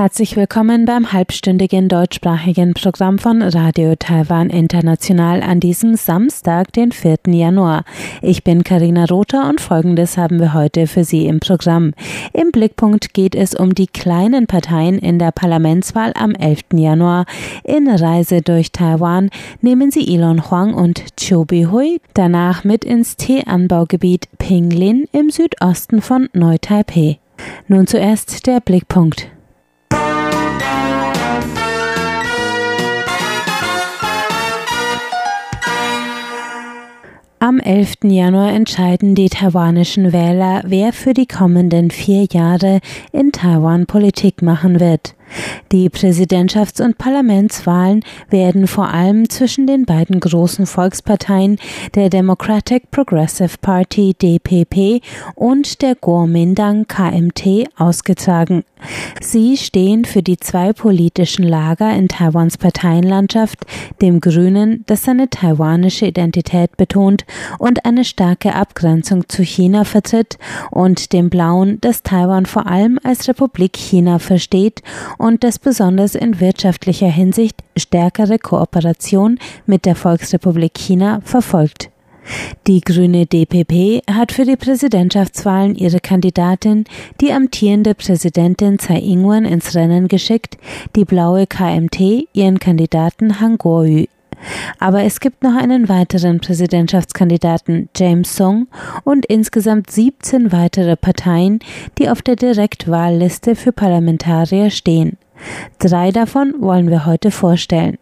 Herzlich willkommen beim halbstündigen deutschsprachigen Programm von Radio Taiwan International an diesem Samstag, den 4. Januar. Ich bin Karina Rother und Folgendes haben wir heute für Sie im Programm. Im Blickpunkt geht es um die kleinen Parteien in der Parlamentswahl am 11. Januar. In Reise durch Taiwan nehmen Sie Elon Huang und Chiu Bihui danach mit ins Teeanbaugebiet Pinglin im Südosten von Neu-Taipei. Nun zuerst der Blickpunkt. Am 11. Januar entscheiden die taiwanischen Wähler, wer für die kommenden vier Jahre in Taiwan Politik machen wird. Die Präsidentschafts- und Parlamentswahlen werden vor allem zwischen den beiden großen Volksparteien der Democratic Progressive Party DPP und der Kuomintang KMT ausgetragen. Sie stehen für die zwei politischen Lager in Taiwans Parteienlandschaft, dem Grünen, das seine taiwanische Identität betont und eine starke Abgrenzung zu China vertritt, und dem Blauen, das Taiwan vor allem als Republik China versteht und das besonders in wirtschaftlicher Hinsicht stärkere Kooperation mit der Volksrepublik China verfolgt. Die grüne DPP hat für die Präsidentschaftswahlen ihre Kandidatin, die amtierende Präsidentin Tsai Ing-wen, ins Rennen geschickt, die blaue KMT ihren Kandidaten Han Kuo-yu. Aber es gibt noch einen weiteren Präsidentschaftskandidaten, James Song, und insgesamt 17 weitere Parteien, die auf der Direktwahlliste für Parlamentarier stehen. Drei davon wollen wir heute vorstellen.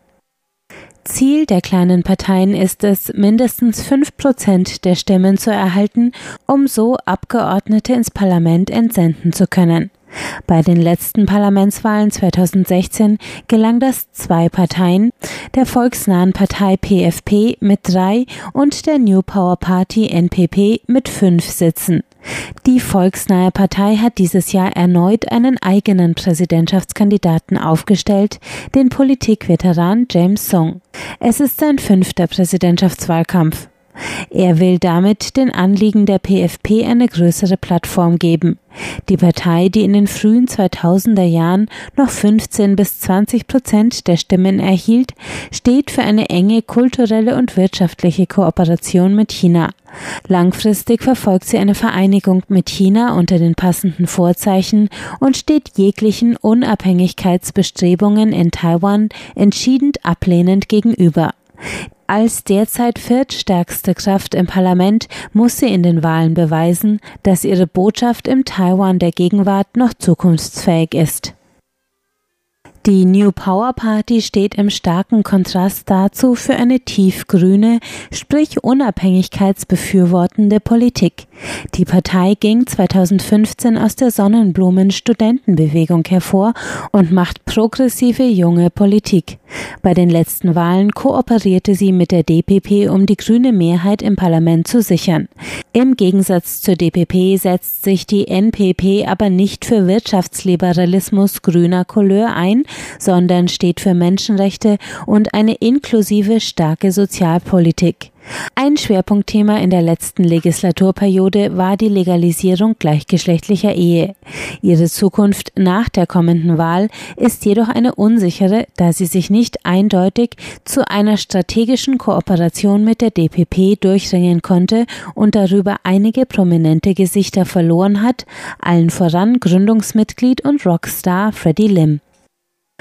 Ziel der kleinen Parteien ist es, mindestens fünf Prozent der Stimmen zu erhalten, um so Abgeordnete ins Parlament entsenden zu können. Bei den letzten Parlamentswahlen 2016 gelang das zwei Parteien, der volksnahen Partei PFP mit drei und der New Power Party NPP mit fünf Sitzen. Die volksnahe Partei hat dieses Jahr erneut einen eigenen Präsidentschaftskandidaten aufgestellt, den Politikveteran James Song. Es ist sein fünfter Präsidentschaftswahlkampf. Er will damit den Anliegen der PFP eine größere Plattform geben. Die Partei, die in den frühen 2000er Jahren noch 15 bis 20 Prozent der Stimmen erhielt, steht für eine enge kulturelle und wirtschaftliche Kooperation mit China. Langfristig verfolgt sie eine Vereinigung mit China unter den passenden Vorzeichen und steht jeglichen Unabhängigkeitsbestrebungen in Taiwan entschieden ablehnend gegenüber. Als derzeit viertstärkste Kraft im Parlament muss sie in den Wahlen beweisen, dass ihre Botschaft im Taiwan der Gegenwart noch zukunftsfähig ist. Die New Power Party steht im starken Kontrast dazu für eine tiefgrüne, sprich unabhängigkeitsbefürwortende Politik. Die Partei ging 2015 aus der Sonnenblumen-Studentenbewegung hervor und macht progressive junge Politik. Bei den letzten Wahlen kooperierte sie mit der DPP, um die grüne Mehrheit im Parlament zu sichern. Im Gegensatz zur DPP setzt sich die NPP aber nicht für Wirtschaftsliberalismus grüner Couleur ein, sondern steht für Menschenrechte und eine inklusive starke Sozialpolitik. Ein Schwerpunktthema in der letzten Legislaturperiode war die Legalisierung gleichgeschlechtlicher Ehe. Ihre Zukunft nach der kommenden Wahl ist jedoch eine unsichere, da sie sich nicht eindeutig zu einer strategischen Kooperation mit der DPP durchringen konnte und darüber einige prominente Gesichter verloren hat, allen voran Gründungsmitglied und Rockstar Freddie Lim.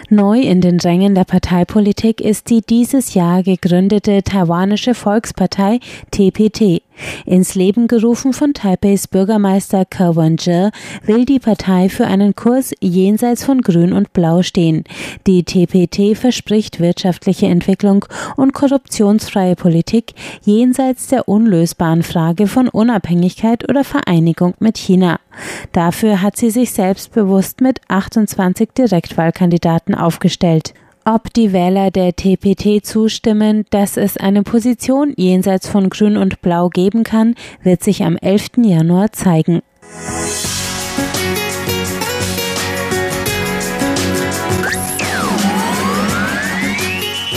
Neu in den Rängen der Parteipolitik ist die dieses Jahr gegründete taiwanische Volkspartei TPT. Ins Leben gerufen von Taipeis Bürgermeister Ke Wen-je will die Partei für einen Kurs jenseits von Grün und Blau stehen. Die TPT verspricht wirtschaftliche Entwicklung und korruptionsfreie Politik jenseits der unlösbaren Frage von Unabhängigkeit oder Vereinigung mit China. Dafür hat sie sich selbstbewusst mit 28 Direktwahlkandidaten aufgestellt. Ob die Wähler der TPT zustimmen, dass es eine Position jenseits von Grün und Blau geben kann, wird sich am 11. Januar zeigen.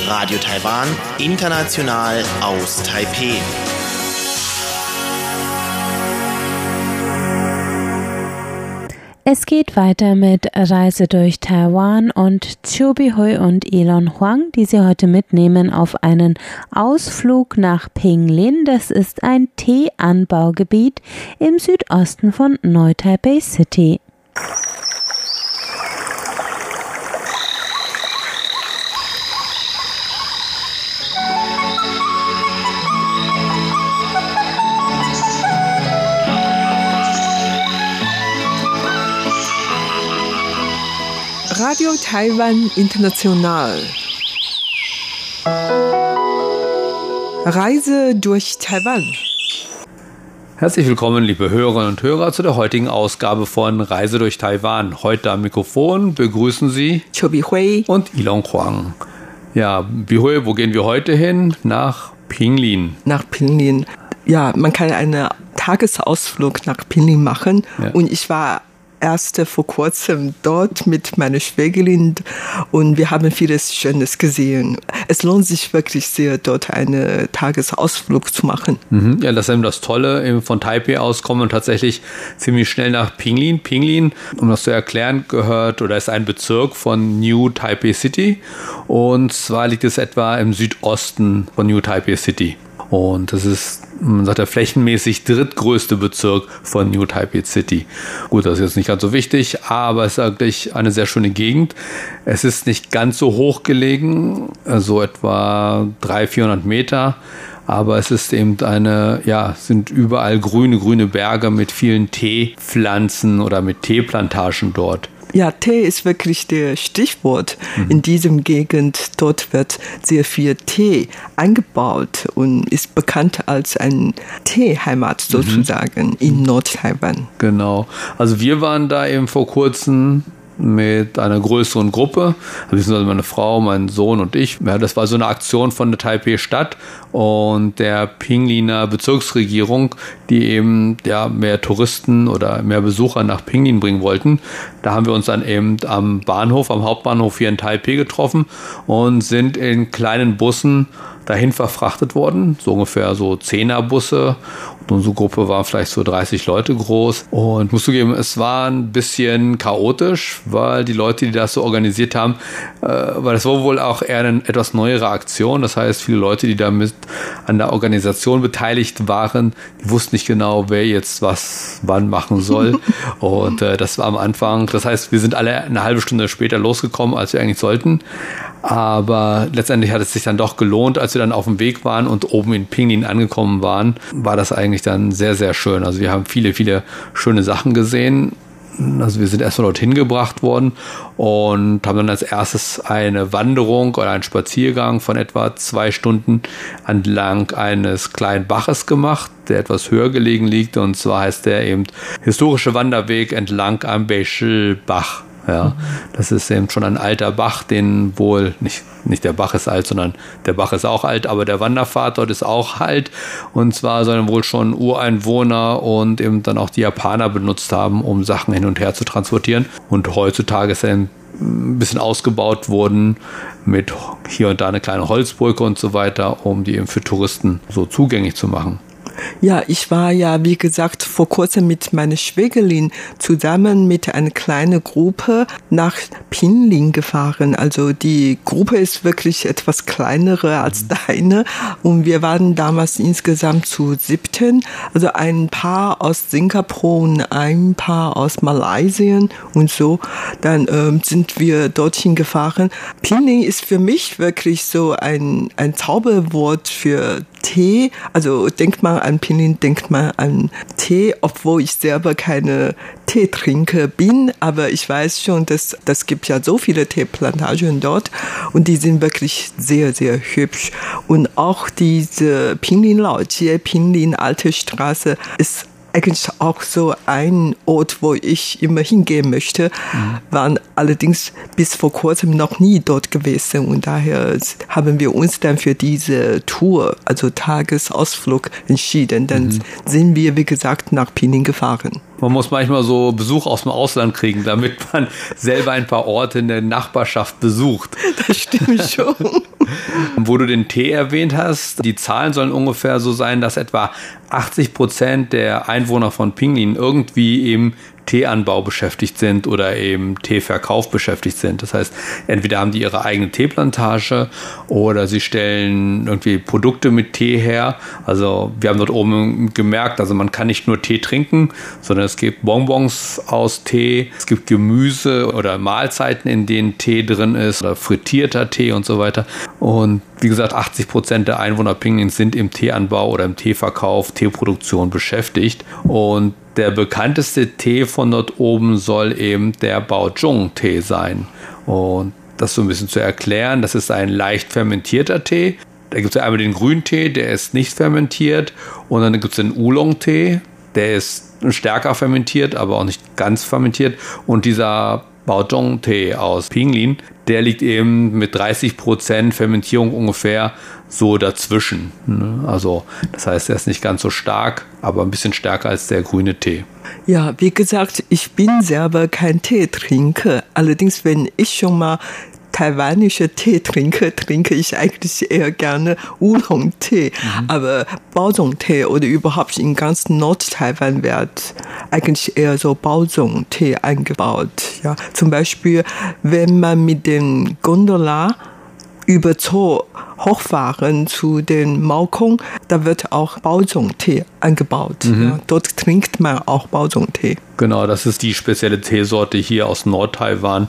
Radio Taiwan, international aus Taipeh. Es geht weiter mit Reise durch Taiwan und Chobi Hui und Elon Huang, die Sie heute mitnehmen auf einen Ausflug nach Pinglin. Das ist ein Teeanbaugebiet im Südosten von Neu-Taipei City. Radio Taiwan International. Reise durch Taiwan. Herzlich willkommen, liebe Hörerinnen und Hörer, zu der heutigen Ausgabe von Reise durch Taiwan. Heute am Mikrofon begrüßen Sie Chobi Hui und Ilon Huang. Ja, Bihui, wo gehen wir heute hin? Nach Pinglin. Nach Pinglin. Ja, man kann einen Tagesausflug nach Pinglin machen. Ja. Und ich war erst vor kurzem dort mit meiner Schwägerin und wir haben vieles Schönes gesehen. Es lohnt sich wirklich sehr, dort einen Tagesausflug zu machen. Mhm. Ja, das ist eben das Tolle. Von Taipei aus kommen wir tatsächlich ziemlich schnell nach Pinglin. Pinglin, um das zu erklären, gehört oder ist ein Bezirk von New Taipei City und zwar liegt es etwa im Südosten von New Taipei City. Und das ist, man sagt ja, flächenmäßig drittgrößte Bezirk von New Taipei City. Gut, das ist jetzt nicht ganz so wichtig, aber es ist eigentlich eine sehr schöne Gegend. Es ist nicht ganz so hoch gelegen, so etwa 300, 400 Meter. Aber es ist eben eine, ja, sind überall grüne, grüne Berge mit vielen Teepflanzen oder mit Teeplantagen dort. Ja, Tee ist wirklich der Stichwort mhm. in diesem Gegend. Dort wird sehr viel Tee angebaut und ist bekannt als ein Teeheimat mhm. sozusagen mhm. in Nord-Taiwan. Genau. Also wir waren da eben vor kurzem mit einer größeren Gruppe, also meine Frau, mein Sohn und ich. Ja, das war so eine Aktion von der Taipei-Stadt und der Pingliner Bezirksregierung, die eben ja, mehr Touristen oder mehr Besucher nach Pinglin bringen wollten. Da haben wir uns dann eben am Bahnhof, am Hauptbahnhof hier in Taipei getroffen und sind in kleinen Bussen dahin verfrachtet worden, so ungefähr so Zehnerbusse Unsere Gruppe war vielleicht so 30 Leute groß und muss zugeben, es war ein bisschen chaotisch, weil die Leute, die das so organisiert haben, äh, weil das war wohl auch eher eine etwas neuere Aktion. Das heißt, viele Leute, die damit an der Organisation beteiligt waren, die wussten nicht genau, wer jetzt was wann machen soll. und äh, das war am Anfang. Das heißt, wir sind alle eine halbe Stunde später losgekommen, als wir eigentlich sollten. Aber letztendlich hat es sich dann doch gelohnt, als wir dann auf dem Weg waren und oben in Pinglin angekommen waren, war das eigentlich dann sehr, sehr schön. Also wir haben viele, viele schöne Sachen gesehen. Also wir sind erstmal dorthin gebracht worden und haben dann als erstes eine Wanderung oder einen Spaziergang von etwa zwei Stunden entlang eines kleinen Baches gemacht, der etwas höher gelegen liegt. Und zwar heißt der eben historische Wanderweg entlang am Bechel-Bach. Ja, das ist eben schon ein alter Bach, den wohl nicht, nicht der Bach ist alt, sondern der Bach ist auch alt, aber der Wanderpfad dort ist auch alt. Und zwar sollen wohl schon Ureinwohner und eben dann auch die Japaner benutzt haben, um Sachen hin und her zu transportieren. Und heutzutage ist er ein bisschen ausgebaut worden mit hier und da eine kleine Holzbrücke und so weiter, um die eben für Touristen so zugänglich zu machen. Ja, ich war ja, wie gesagt, vor kurzem mit meiner Schwägerin zusammen mit einer kleinen Gruppe nach Pinling gefahren. Also die Gruppe ist wirklich etwas kleinere als mhm. deine. Und wir waren damals insgesamt zu siebten. Also ein Paar aus Singapur und ein Paar aus Malaysia und so. Dann ähm, sind wir dorthin gefahren. Pinling ist für mich wirklich so ein, ein Zauberwort für Tee. Also denkt man an Pinyin, denkt man an Tee, obwohl ich selber keine Teetrinker bin, aber ich weiß schon, dass das gibt ja so viele Teeplantagen dort und die sind wirklich sehr, sehr hübsch. Und auch diese Pinyin Laojie, Pinyin Alte Straße ist eigentlich auch so ein Ort, wo ich immer hingehen möchte, mhm. wann allerdings bis vor kurzem noch nie dort gewesen und daher haben wir uns dann für diese Tour, also Tagesausflug entschieden. Dann mhm. sind wir, wie gesagt, nach Pening gefahren. Man muss manchmal so Besuch aus dem Ausland kriegen, damit man selber ein paar Orte in der Nachbarschaft besucht. Das stimmt schon. Wo du den Tee erwähnt hast, die Zahlen sollen ungefähr so sein, dass etwa 80 Prozent der Einwohner von Pinglin irgendwie eben Teeanbau beschäftigt sind oder eben Teeverkauf beschäftigt sind. Das heißt, entweder haben die ihre eigene Teeplantage oder sie stellen irgendwie Produkte mit Tee her. Also wir haben dort oben gemerkt, also man kann nicht nur Tee trinken, sondern es gibt Bonbons aus Tee, es gibt Gemüse oder Mahlzeiten, in denen Tee drin ist oder frittierter Tee und so weiter. Und wie gesagt, 80 Prozent der Einwohner Pinglins sind im Teeanbau oder im Teeverkauf, Teeproduktion beschäftigt. Und der bekannteste Tee von dort oben soll eben der Baozhong-Tee sein. Und das so ein bisschen zu erklären, das ist ein leicht fermentierter Tee. Da gibt es einmal den Grüntee, der ist nicht fermentiert. Und dann gibt es den Oolong-Tee, der ist stärker fermentiert, aber auch nicht ganz fermentiert. Und dieser Baozhong-Tee aus Pinglin, der liegt eben mit 30% Fermentierung ungefähr so dazwischen. Ne? Also das heißt, er ist nicht ganz so stark, aber ein bisschen stärker als der grüne Tee. Ja, wie gesagt, ich bin selber kein Teetrinker. Allerdings, wenn ich schon mal taiwanische Tee trinke, trinke ich eigentlich eher gerne Oolong-Tee. Mhm. Aber Baozong-Tee oder überhaupt in ganz Nord-Taiwan wird eigentlich eher so Baozong-Tee eingebaut. Ja, zum Beispiel, wenn man mit dem Gondola über Zoo hochfahren zu den Maokong, da wird auch Baozong-Tee angebaut. Mhm. Ja, dort trinkt man auch Baozong-Tee. Genau, das ist die spezielle Teesorte hier aus Nord-Taiwan,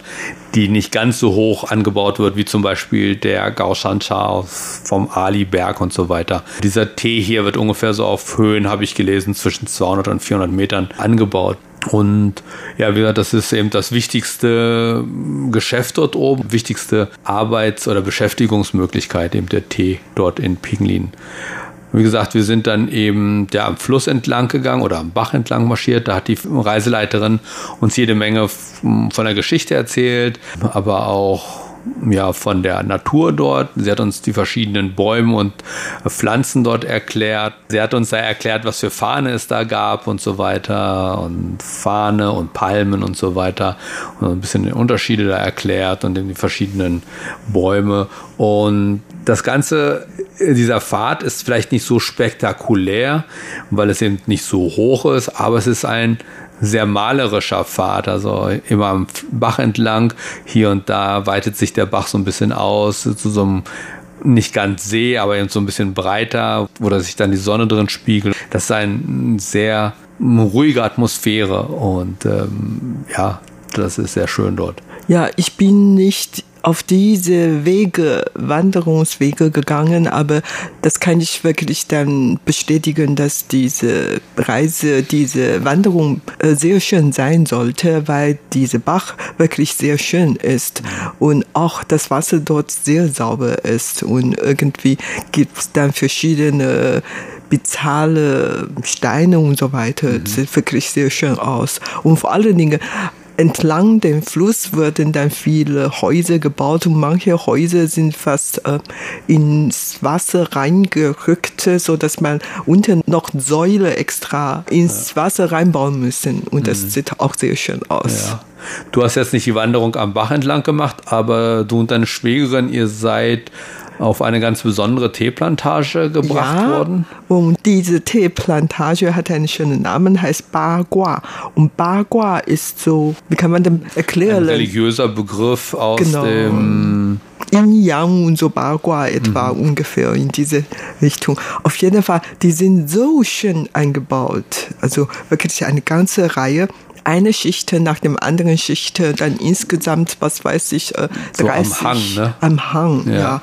die nicht ganz so hoch angebaut wird, wie zum Beispiel der Gaoshan-Cha vom Ali-Berg und so weiter. Dieser Tee hier wird ungefähr so auf Höhen, habe ich gelesen, zwischen 200 und 400 Metern angebaut. Und ja, wie gesagt, das ist eben das wichtigste Geschäft dort oben, wichtigste Arbeits- oder Beschäftigungsmöglichkeit, eben der Tee dort in Pinglin. Wie gesagt, wir sind dann eben ja, am Fluss entlang gegangen oder am Bach entlang marschiert. Da hat die Reiseleiterin uns jede Menge von der Geschichte erzählt, aber auch ja, von der Natur dort. Sie hat uns die verschiedenen Bäume und Pflanzen dort erklärt. Sie hat uns da erklärt, was für Fahne es da gab und so weiter und Fahne und Palmen und so weiter und ein bisschen die Unterschiede da erklärt und die verschiedenen Bäume und das Ganze, dieser Pfad ist vielleicht nicht so spektakulär, weil es eben nicht so hoch ist, aber es ist ein sehr malerischer Pfad, also immer am Bach entlang. Hier und da weitet sich der Bach so ein bisschen aus zu so einem nicht ganz See, aber eben so ein bisschen breiter, wo da sich dann die Sonne drin spiegelt. Das ist eine sehr ruhige Atmosphäre und ähm, ja, das ist sehr schön dort. Ja, ich bin nicht auf diese Wege, Wanderungswege gegangen, aber das kann ich wirklich dann bestätigen, dass diese Reise, diese Wanderung äh, sehr schön sein sollte, weil diese Bach wirklich sehr schön ist und auch das Wasser dort sehr sauber ist und irgendwie gibt es dann verschiedene bizarre Steine und so weiter. Mhm. Sieht wirklich sehr schön aus. Und vor allen Dingen entlang dem Fluss wurden dann viele Häuser gebaut und manche Häuser sind fast äh, ins Wasser reingerückt, so dass man unten noch Säule extra ins Wasser reinbauen müssen und das mhm. sieht auch sehr schön aus. Ja. Du hast jetzt nicht die Wanderung am Bach entlang gemacht, aber du und deine Schwägerin, ihr seid auf eine ganz besondere Teeplantage gebracht ja, worden. Und diese Teeplantage hat einen schönen Namen, heißt Bagua. Und Bagua ist so, wie kann man dem erklären? Ein religiöser Begriff aus genau. dem Yin Yang und so Bagua etwa mhm. ungefähr in diese Richtung. Auf jeden Fall, die sind so schön eingebaut. Also wirklich eine ganze Reihe eine Schicht nach dem anderen Schicht, dann insgesamt, was weiß ich, 30 so am Hang, ne? am Hang, ja. ja.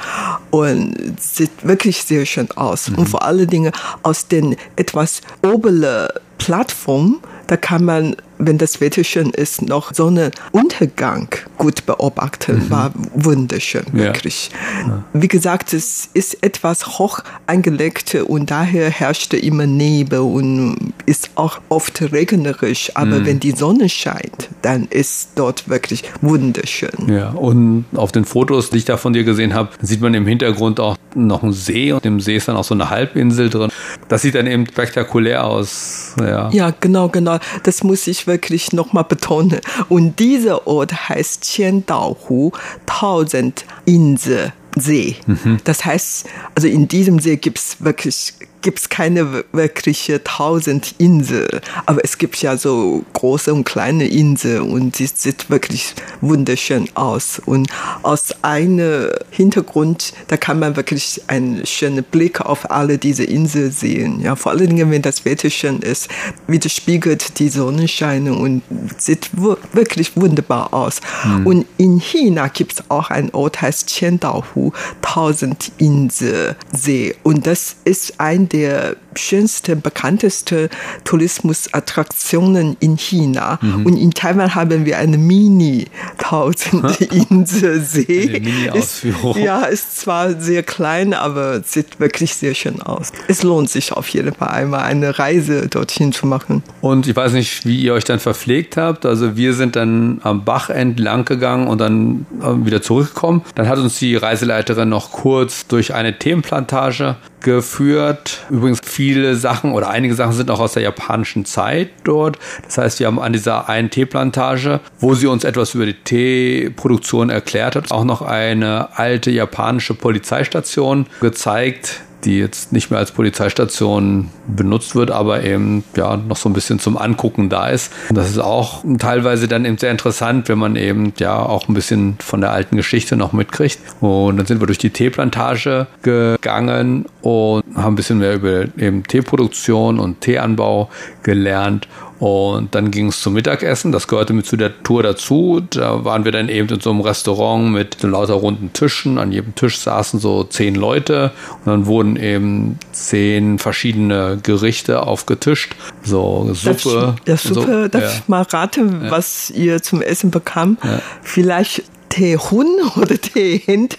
Und sieht wirklich sehr schön aus. Mhm. Und vor allen Dingen aus den etwas oberen Plattformen, da kann man wenn das Wetter schön ist, noch Sonnenuntergang gut beobachten. Mhm. War wunderschön, wirklich. Ja. Wie gesagt, es ist etwas hoch angelegt und daher herrschte immer Nebel und ist auch oft regnerisch. Aber mhm. wenn die Sonne scheint, dann ist dort wirklich wunderschön. Ja, und auf den Fotos, die ich da von dir gesehen habe, sieht man im Hintergrund auch noch einen See und im See ist dann auch so eine Halbinsel drin. Das sieht dann eben spektakulär aus. Ja, ja genau, genau. Das muss ich wirklich nochmal betonen. Und dieser Ort heißt Qiandaohu, Tausend Insel. See. Mhm. Das heißt, also in diesem See gibt es wirklich gibt es keine wirkliche tausend Insel, aber es gibt ja so große und kleine Inseln und sie sieht wirklich wunderschön aus. Und aus einem Hintergrund, da kann man wirklich einen schönen Blick auf alle diese Inseln sehen. Ja, vor allen Dingen, wenn das Wetter schön ist, widerspiegelt die Sonnenscheine und sieht wirklich wunderbar aus. Mhm. Und in China gibt es auch einen Ort, heißt Qiandaohu, tausend Insel See. Und das ist ein der schönsten, bekanntesten Tourismusattraktionen in China. Mhm. Und in Taiwan haben wir eine mini tausend insel see Mini-Ausführung. Ja, ist zwar sehr klein, aber sieht wirklich sehr schön aus. Es lohnt sich auf jeden Fall einmal eine Reise dorthin zu machen. Und ich weiß nicht, wie ihr euch dann verpflegt habt. Also wir sind dann am Bach entlang gegangen und dann äh, wieder zurückgekommen. Dann hat uns die Reiseleiterin noch kurz durch eine Themenplantage geführt. Übrigens viele Sachen oder einige Sachen sind auch aus der japanischen Zeit dort. Das heißt, wir haben an dieser einen Teeplantage, wo sie uns etwas über die Teeproduktion erklärt hat, auch noch eine alte japanische Polizeistation gezeigt, die jetzt nicht mehr als Polizeistation benutzt wird, aber eben ja noch so ein bisschen zum Angucken da ist. Das ist auch teilweise dann eben sehr interessant, wenn man eben ja auch ein bisschen von der alten Geschichte noch mitkriegt. Und dann sind wir durch die Teeplantage gegangen und haben ein bisschen mehr über eben Teeproduktion und Teeanbau gelernt und dann ging es zum Mittagessen, das gehörte mit zu der Tour dazu. Da waren wir dann eben in so einem Restaurant mit lauter runden Tischen. An jedem Tisch saßen so zehn Leute und dann wurden eben zehn verschiedene Gerichte aufgetischt. So Suppe. Darf ich, Suppe, so, darf ja. ich mal raten, ja. was ihr zum Essen bekam? Ja. Vielleicht Teehun oder Teehinte.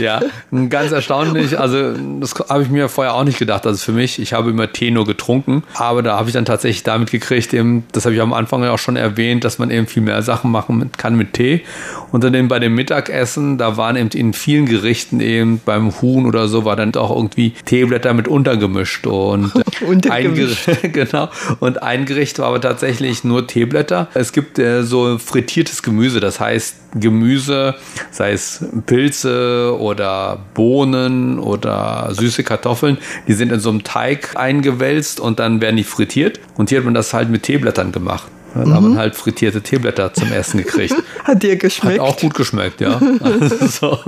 Ja, ganz erstaunlich. Also, das habe ich mir vorher auch nicht gedacht. Also für mich, ich habe immer Tee nur getrunken. Aber da habe ich dann tatsächlich damit gekriegt, eben, das habe ich am Anfang ja auch schon erwähnt, dass man eben viel mehr Sachen machen kann mit Tee. Und dann eben bei dem Mittagessen, da waren eben in vielen Gerichten eben beim Huhn oder so, war dann auch irgendwie Teeblätter mit untergemischt. Und, ein Gericht, genau. Und ein Gericht war aber tatsächlich nur Teeblätter. Es gibt äh, so frittiertes Gemüse, das heißt Gemüse sei es Pilze oder Bohnen oder süße Kartoffeln, die sind in so einem Teig eingewälzt und dann werden die frittiert. Und hier hat man das halt mit Teeblättern gemacht. Dann mhm. haben wir halt frittierte Teeblätter zum Essen gekriegt. Hat dir geschmeckt? Hat auch gut geschmeckt, ja. so.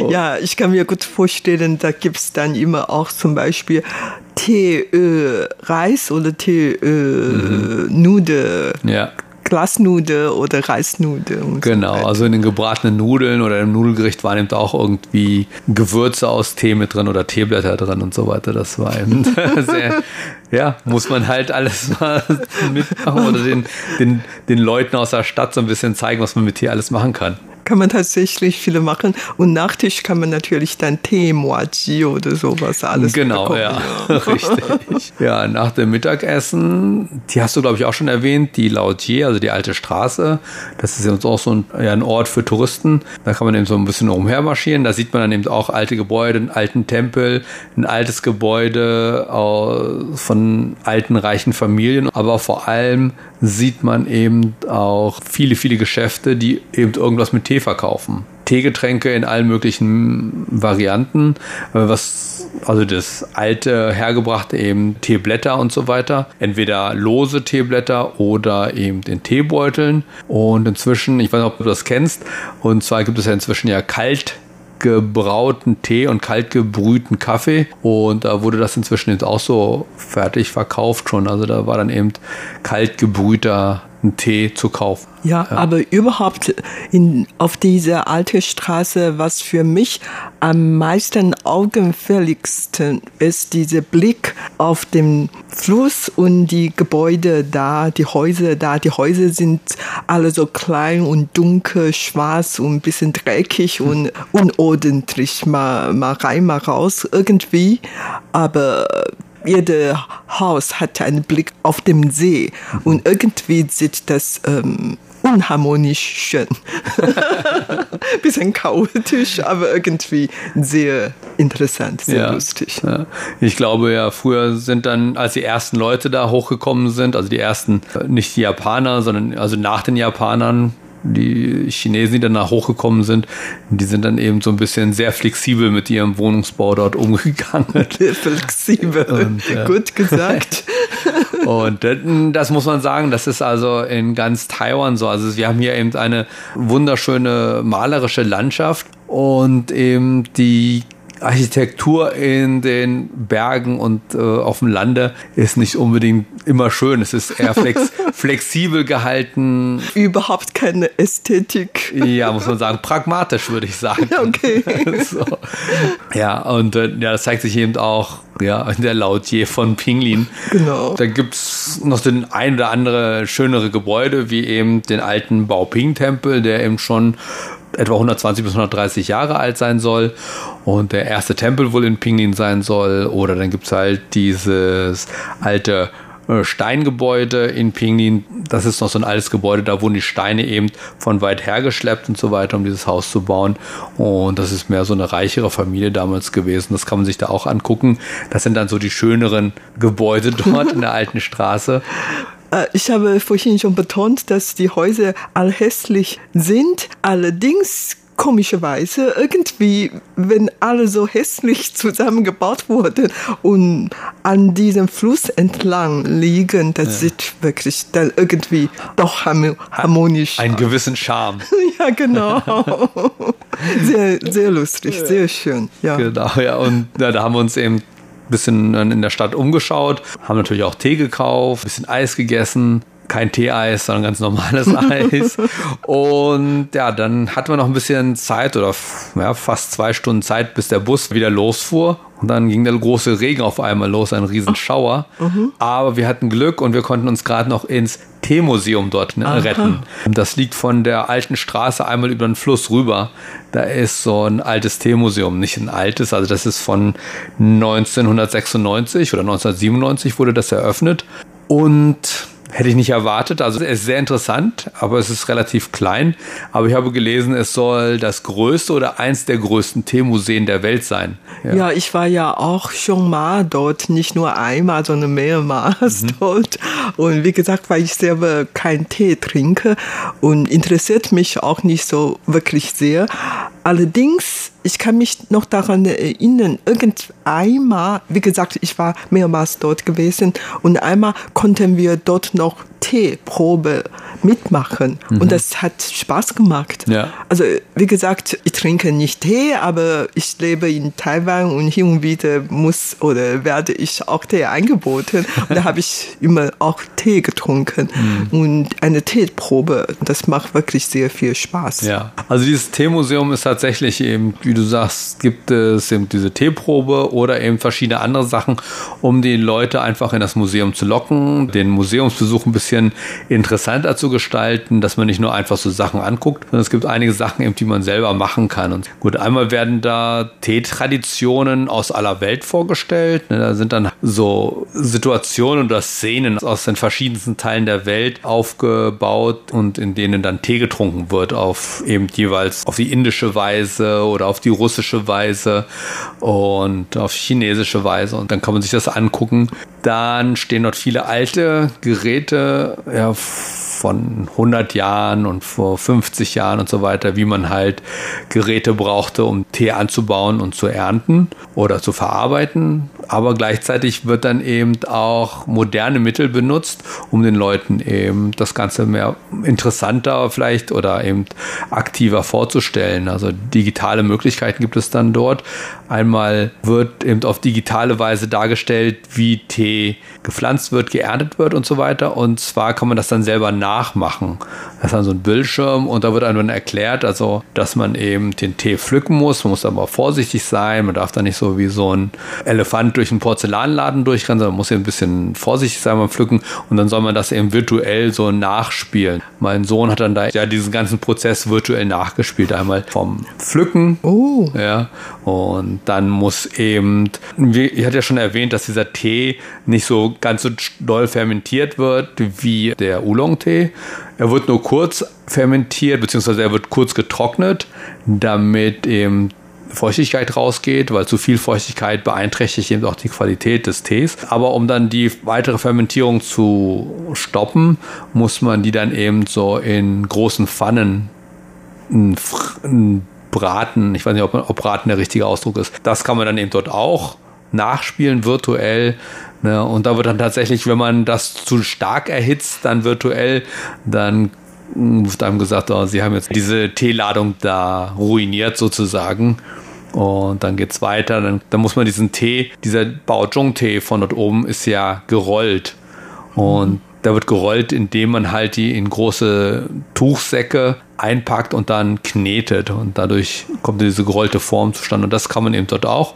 oh. Ja, ich kann mir gut vorstellen, da gibt es dann immer auch zum Beispiel Teeöl Reis oder Teeöl mhm. Nude. Ja. Glasnudel oder Reisnudel. Genau, so also in den gebratenen Nudeln oder im Nudelgericht waren eben auch irgendwie Gewürze aus Tee mit drin oder Teeblätter drin und so weiter. Das war eben sehr, ja, muss man halt alles mal mitmachen oder den, den, den Leuten aus der Stadt so ein bisschen zeigen, was man mit Tee alles machen kann kann man tatsächlich viele machen. Und Nachtisch kann man natürlich dann Tee, Moaji oder sowas alles Genau, bekommen. ja, richtig. Ja, nach dem Mittagessen, die hast du, glaube ich, auch schon erwähnt, die Lautier, also die alte Straße. Das ist ja auch so ein, ja, ein Ort für Touristen. Da kann man eben so ein bisschen umhermarschieren. Da sieht man dann eben auch alte Gebäude, einen alten Tempel, ein altes Gebäude von alten, reichen Familien. Aber vor allem sieht man eben auch viele, viele Geschäfte, die eben irgendwas mit Tee verkaufen. Teegetränke in allen möglichen Varianten, äh, was also das alte hergebrachte eben Teeblätter und so weiter, entweder lose Teeblätter oder eben in Teebeuteln und inzwischen, ich weiß nicht, ob du das kennst, und zwar gibt es ja inzwischen ja kalt gebrauten Tee und kalt gebrühten Kaffee. Und da wurde das inzwischen jetzt auch so fertig verkauft schon. Also da war dann eben kalt gebrühter einen Tee zu kaufen. Ja, ja, aber überhaupt in, auf dieser alte Straße, was für mich am meisten augenfälligsten ist, dieser Blick auf den Fluss und die Gebäude da, die Häuser da. Die Häuser sind alle so klein und dunkel, schwarz und ein bisschen dreckig und unordentlich, mal, mal rein, mal raus irgendwie. Aber jede Haus hat einen Blick auf den See und irgendwie sieht das ähm, unharmonisch schön. Bisschen chaotisch, aber irgendwie sehr interessant, sehr ja, lustig. Ja. Ich glaube ja, früher sind dann, als die ersten Leute da hochgekommen sind, also die ersten, äh, nicht die Japaner, sondern also nach den Japanern, die Chinesen, die danach hochgekommen sind, die sind dann eben so ein bisschen sehr flexibel mit ihrem Wohnungsbau dort umgegangen. Flexibel, und, äh, gut gesagt. und das muss man sagen, das ist also in ganz Taiwan so. Also wir haben hier eben eine wunderschöne malerische Landschaft und eben die Architektur in den Bergen und äh, auf dem Lande ist nicht unbedingt immer schön. Es ist eher flex flexibel gehalten. Überhaupt keine Ästhetik. Ja, muss man sagen. Pragmatisch, würde ich sagen. Okay. so. Ja, und äh, ja, das zeigt sich eben auch ja, in der Lautier von Pinglin. Genau. Da gibt es noch den ein oder andere schönere Gebäude, wie eben den alten Baoping-Tempel, der eben schon etwa 120 bis 130 Jahre alt sein soll und der erste Tempel wohl in Pinglin sein soll. Oder dann gibt es halt dieses alte äh, Steingebäude in Pinglin. Das ist noch so ein altes Gebäude, da wurden die Steine eben von weit her geschleppt und so weiter, um dieses Haus zu bauen. Und das ist mehr so eine reichere Familie damals gewesen. Das kann man sich da auch angucken. Das sind dann so die schöneren Gebäude dort in der alten Straße. Äh, ich habe vorhin schon betont, dass die Häuser all hässlich sind. Allerdings komischerweise irgendwie, wenn alle so hässlich zusammengebaut wurden und an diesem Fluss entlang liegen, das ja. sieht wirklich dann irgendwie doch harmonisch. Einen gewissen Charme. ja, genau. sehr, sehr lustig, sehr schön. Ja. Genau, ja. Und ja, da haben wir uns eben bisschen in der Stadt umgeschaut, haben natürlich auch Tee gekauft, bisschen Eis gegessen. Kein Tee-Eis, sondern ganz normales Eis. Und ja, dann hatten wir noch ein bisschen Zeit oder ja, fast zwei Stunden Zeit, bis der Bus wieder losfuhr. Und dann ging der große Regen auf einmal los, ein Riesenschauer. Mhm. Aber wir hatten Glück und wir konnten uns gerade noch ins Teemuseum dort ne, retten. Das liegt von der alten Straße einmal über den Fluss rüber. Da ist so ein altes Teemuseum, nicht ein altes, also das ist von 1996 oder 1997 wurde das eröffnet. Und Hätte ich nicht erwartet. Also es ist sehr interessant, aber es ist relativ klein. Aber ich habe gelesen, es soll das größte oder eins der größten Teemuseen der Welt sein. Ja, ja ich war ja auch schon mal dort, nicht nur einmal, sondern mehrmals mhm. dort. Und wie gesagt, weil ich selber keinen Tee trinke und interessiert mich auch nicht so wirklich sehr. Allerdings, ich kann mich noch daran erinnern, irgendeinmal, wie gesagt, ich war mehrmals dort gewesen und einmal konnten wir dort noch Teeprobe mitmachen mhm. und das hat Spaß gemacht. Ja. Also wie gesagt, ich trinke nicht Tee, aber ich lebe in Taiwan und hin und wieder muss oder werde ich auch Tee angeboten und da habe ich immer auch Tee getrunken mhm. und eine Teeprobe, das macht wirklich sehr viel Spaß. Ja, also dieses Teemuseum ist tatsächlich eben, wie du sagst, gibt es eben diese Teeprobe oder eben verschiedene andere Sachen, um die Leute einfach in das Museum zu locken, den Museumsbesuch ein bisschen interessanter zu gestalten, dass man nicht nur einfach so Sachen anguckt, sondern es gibt einige Sachen eben, die man selber machen kann. Und gut, einmal werden da Teetraditionen aus aller Welt vorgestellt. Ne, da sind dann so Situationen oder Szenen aus den verschiedensten Teilen der Welt aufgebaut und in denen dann Tee getrunken wird auf eben jeweils auf die indische Weise oder auf die russische Weise und auf chinesische Weise. Und dann kann man sich das angucken. Dann stehen dort viele alte Geräte, ja, von 100 Jahren und vor 50 Jahren und so weiter, wie man halt Geräte brauchte, um Tee anzubauen und zu ernten oder zu verarbeiten. aber gleichzeitig wird dann eben auch moderne Mittel benutzt, um den Leuten eben das Ganze mehr interessanter vielleicht oder eben aktiver vorzustellen. Also digitale Möglichkeiten gibt es dann dort. Einmal wird eben auf digitale Weise dargestellt, wie Tee gepflanzt wird, geerntet wird und so weiter. Und zwar kann man das dann selber nachmachen. Das ist dann so ein Bildschirm und da wird einem dann erklärt, also, dass man eben den Tee pflücken muss. Man muss aber vorsichtig sein. Man darf da nicht so wie so ein Elefant durch einen Porzellanladen durchrennen, sondern man muss eben ein bisschen vorsichtig sein beim Pflücken. Und dann soll man das eben virtuell so nachspielen. Mein Sohn hat dann da ja diesen ganzen Prozess virtuell nachgespielt. Einmal vom Pflücken. Oh. Ja. Und dann muss eben, ich hatte ja schon erwähnt, dass dieser Tee nicht so ganz so doll fermentiert wird wie der Oolong-Tee. Er wird nur kurz fermentiert, beziehungsweise er wird kurz getrocknet, damit eben Feuchtigkeit rausgeht, weil zu viel Feuchtigkeit beeinträchtigt eben auch die Qualität des Tees. Aber um dann die weitere Fermentierung zu stoppen, muss man die dann eben so in großen Pfannen braten. Ich weiß nicht, ob, ob braten der richtige Ausdruck ist. Das kann man dann eben dort auch nachspielen virtuell. Ne? Und da wird dann tatsächlich, wenn man das zu stark erhitzt, dann virtuell, dann wird einem gesagt, oh, sie haben jetzt diese Teeladung da ruiniert sozusagen. Und dann geht es weiter. Dann, dann, muss man diesen Tee, dieser Baozhong-Tee von dort oben ist ja gerollt. Und da wird gerollt, indem man halt die in große Tuchsäcke einpackt und dann knetet. Und dadurch kommt diese gerollte Form zustande. Und das kann man eben dort auch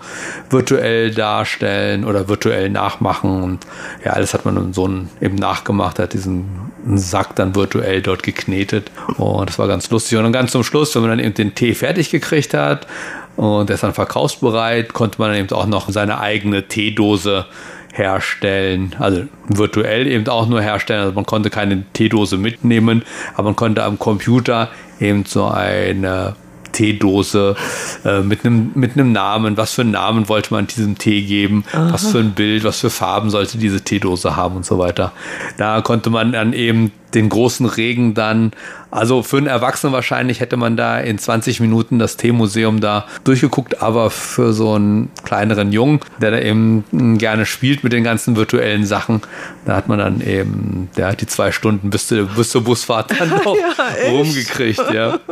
virtuell darstellen oder virtuell nachmachen. Und ja, alles hat man so eben nachgemacht, hat diesen Sack dann virtuell dort geknetet. Und das war ganz lustig. Und dann ganz zum Schluss, wenn man dann eben den Tee fertig gekriegt hat und der ist dann verkaufsbereit, konnte man dann eben auch noch seine eigene Teedose herstellen, also virtuell eben auch nur herstellen. Also man konnte keine Teedose mitnehmen, aber man konnte am Computer eben so eine Teedose äh, mit einem mit einem Namen. Was für einen Namen wollte man diesem Tee geben? Aha. Was für ein Bild? Was für Farben sollte diese Teedose haben und so weiter. Da konnte man dann eben den großen Regen dann, also für einen Erwachsenen wahrscheinlich hätte man da in 20 Minuten das Teemuseum da durchgeguckt, aber für so einen kleineren Jungen, der da eben gerne spielt mit den ganzen virtuellen Sachen, da hat man dann eben, der hat die zwei Stunden bis, zur, bis zur Busfahrt dann noch ja, rumgekriegt, ja.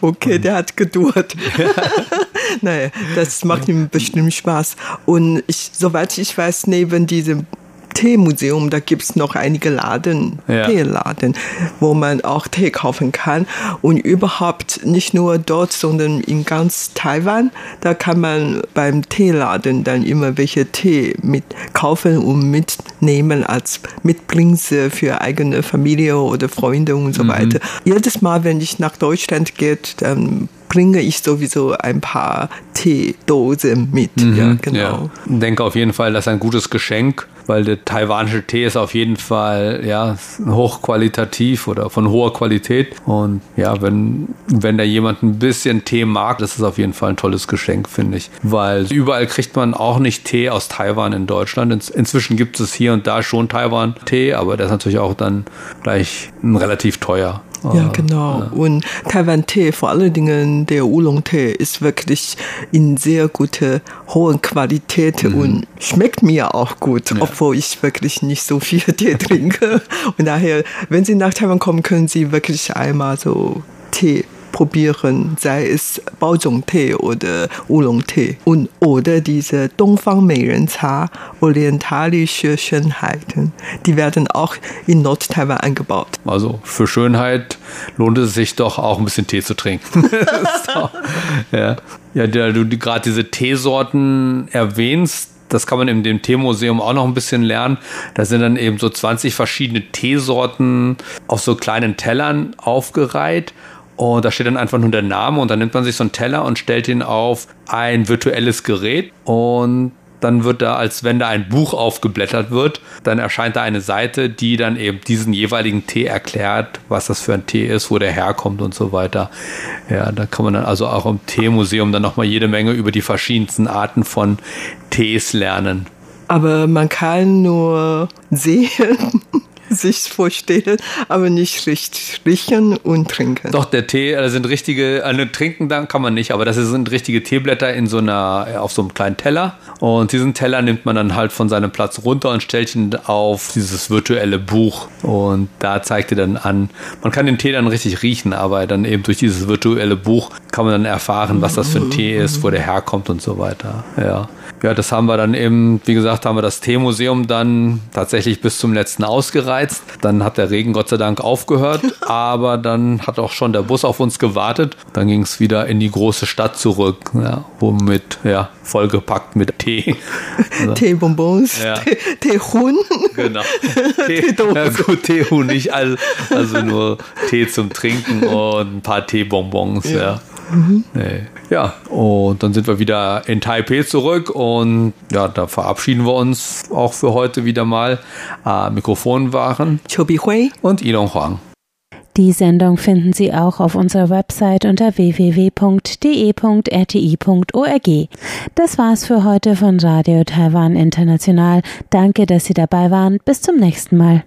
Okay, der hat gedauert. naja, das macht ihm bestimmt Spaß. Und ich, soweit ich weiß, neben diesem Teemuseum, da gibt es noch einige Laden, ja. Teeladen, wo man auch Tee kaufen kann. Und überhaupt nicht nur dort, sondern in ganz Taiwan, da kann man beim Teeladen dann immer welche Tee mit kaufen und mitnehmen als Mitbringsel für eigene Familie oder Freunde und so mhm. weiter. Jedes Mal, wenn ich nach Deutschland gehe, dann bringe ich sowieso ein paar Teedosen mit. Mhm, ja, genau. Ja. Ich denke auf jeden Fall, das ist ein gutes Geschenk, weil der taiwanische Tee ist auf jeden Fall ja, hochqualitativ oder von hoher Qualität. Und ja, wenn, wenn da jemand ein bisschen Tee mag, das ist auf jeden Fall ein tolles Geschenk, finde ich. Weil überall kriegt man auch nicht Tee aus Taiwan in Deutschland. In, inzwischen gibt es hier und da schon Taiwan-Tee, aber der ist natürlich auch dann gleich relativ teuer. Ja, genau. Ja. Und Taiwan-Tee, vor allen Dingen der Oolong-Tee, ist wirklich in sehr guter, hohen Qualität mhm. und schmeckt mir auch gut, ja. obwohl ich wirklich nicht so viel Tee trinke. Und daher, wenn Sie nach Taiwan kommen, können Sie wirklich einmal so Tee probieren, sei es Baozhong-Tee oder Oolong-Tee und oder diese Dongfang Meiren-Cha, orientalische Schönheiten. Die werden auch in Nord-Taiwan angebaut. Also für Schönheit lohnt es sich doch auch ein bisschen Tee zu trinken. so. ja. ja, du gerade diese Teesorten erwähnst, das kann man in dem Teemuseum auch noch ein bisschen lernen. Da sind dann eben so 20 verschiedene Teesorten auf so kleinen Tellern aufgereiht und da steht dann einfach nur der Name und dann nimmt man sich so einen Teller und stellt ihn auf ein virtuelles Gerät und dann wird da, als wenn da ein Buch aufgeblättert wird, dann erscheint da eine Seite, die dann eben diesen jeweiligen Tee erklärt, was das für ein Tee ist, wo der herkommt und so weiter. Ja, da kann man dann also auch im Teemuseum dann nochmal jede Menge über die verschiedensten Arten von Tees lernen. Aber man kann nur sehen sich vorstellen, aber nicht richtig riechen und trinken. Doch, der Tee, da sind richtige, also trinken dann kann man nicht, aber das sind richtige Teeblätter in so einer, auf so einem kleinen Teller. Und diesen Teller nimmt man dann halt von seinem Platz runter und stellt ihn auf dieses virtuelle Buch. Und da zeigt er dann an, man kann den Tee dann richtig riechen, aber dann eben durch dieses virtuelle Buch kann man dann erfahren, was das für ein Tee ist, wo der herkommt und so weiter. Ja ja, das haben wir dann eben, wie gesagt, haben wir das Teemuseum dann tatsächlich bis zum letzten ausgereizt. Dann hat der Regen Gott sei Dank aufgehört, aber dann hat auch schon der Bus auf uns gewartet. Dann ging es wieder in die große Stadt zurück, ja, womit, ja, vollgepackt mit Tee. Also, Teebonbons, ja. Teehuhn. Genau. Tee, ja gut, Teehuhn nicht, also, also nur Tee zum Trinken und ein paar Teebonbons, ja. ja. Mhm. Nee. Ja, und dann sind wir wieder in Taipei zurück und ja, da verabschieden wir uns auch für heute wieder mal. Äh, Mikrofon waren Chobi Hui und Ilon Huang. Die Sendung finden Sie auch auf unserer Website unter www.de.rti.org. Das war's für heute von Radio Taiwan International. Danke, dass Sie dabei waren. Bis zum nächsten Mal.